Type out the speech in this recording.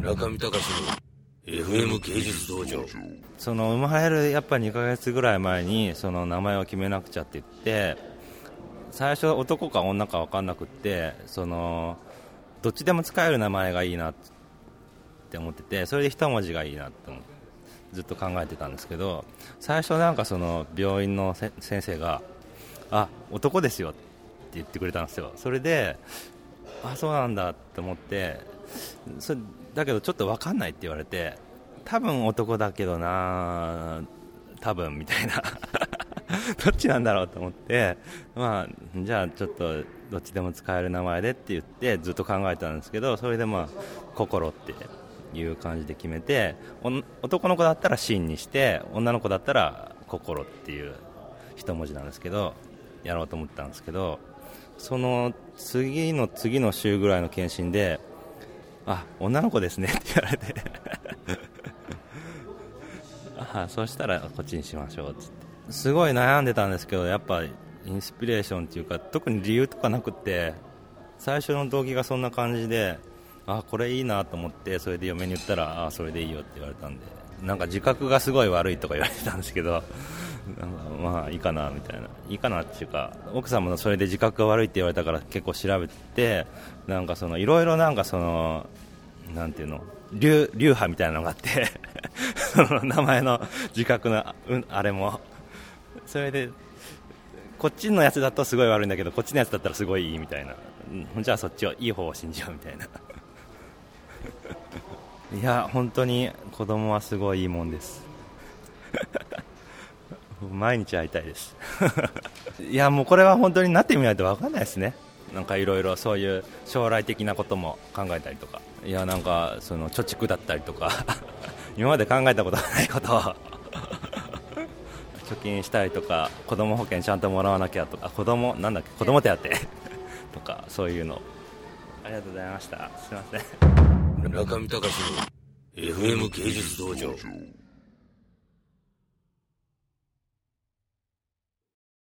村上隆の FM 芸術道場。その生まれるやっぱ2ヶ月ぐらい前にその名前を決めなくちゃって言って最初男か女か分かんなくってそのどっちでも使える名前がいいなって思っててそれで一文字がいいなって思ってずっと考えてたんですけど最初なんかその病院の先生があ男ですよって言ってくれたんですよ。それであそうなんだって思ってそれだけどちょっと分かんないって言われて多分男だけどな多分みたいな。どっちなんだろうと思ってまあじゃあちょっとどっちでも使える名前でって言ってずっと考えたんですけどそれでまあ心っていう感じで決めて男の子だったら真にして女の子だったら心っていう一文字なんですけどやろうと思ったんですけどその次の次の週ぐらいの検診であ女の子ですね。って言われて。あそうしたらこっちにしましょうっつって。すごい悩んでたんですけどやっぱインスピレーションっていうか特に理由とかなくって最初の動機がそんな感じであこれいいなと思ってそれで嫁に言ったらあそれでいいよって言われたんでなんか自覚がすごい悪いとか言われてたんですけどなんまあいいかなみたいな。いいかなっていうか奥さんもそれで自覚が悪いって言われたから結構調べてなんかそのいろいろなんかそのなんていうの？流流派みたいなのがあって その名前の自覚の、うん、あれも。それでこっちのやつだとすごい悪いんだけどこっちのやつだったらすごいいいみたいな、うん、じゃあそっちをいい方を信じようみたいな。いや本当に子供はすごいいいもんです。毎日会いたいです。いやもうこれは本当になってみないと分かんないですね。なんかいろいろそういう将来的なことも考えたりとか。いやなんかその貯蓄だったりとか。今まで考えたことがないことを。貯金したりとか子供保険ちゃんともらわなきゃとか。子供なんだっけ？子供手当。とかそういうの。ありがとうございました。すいません。村上隆の FM 芸術道場。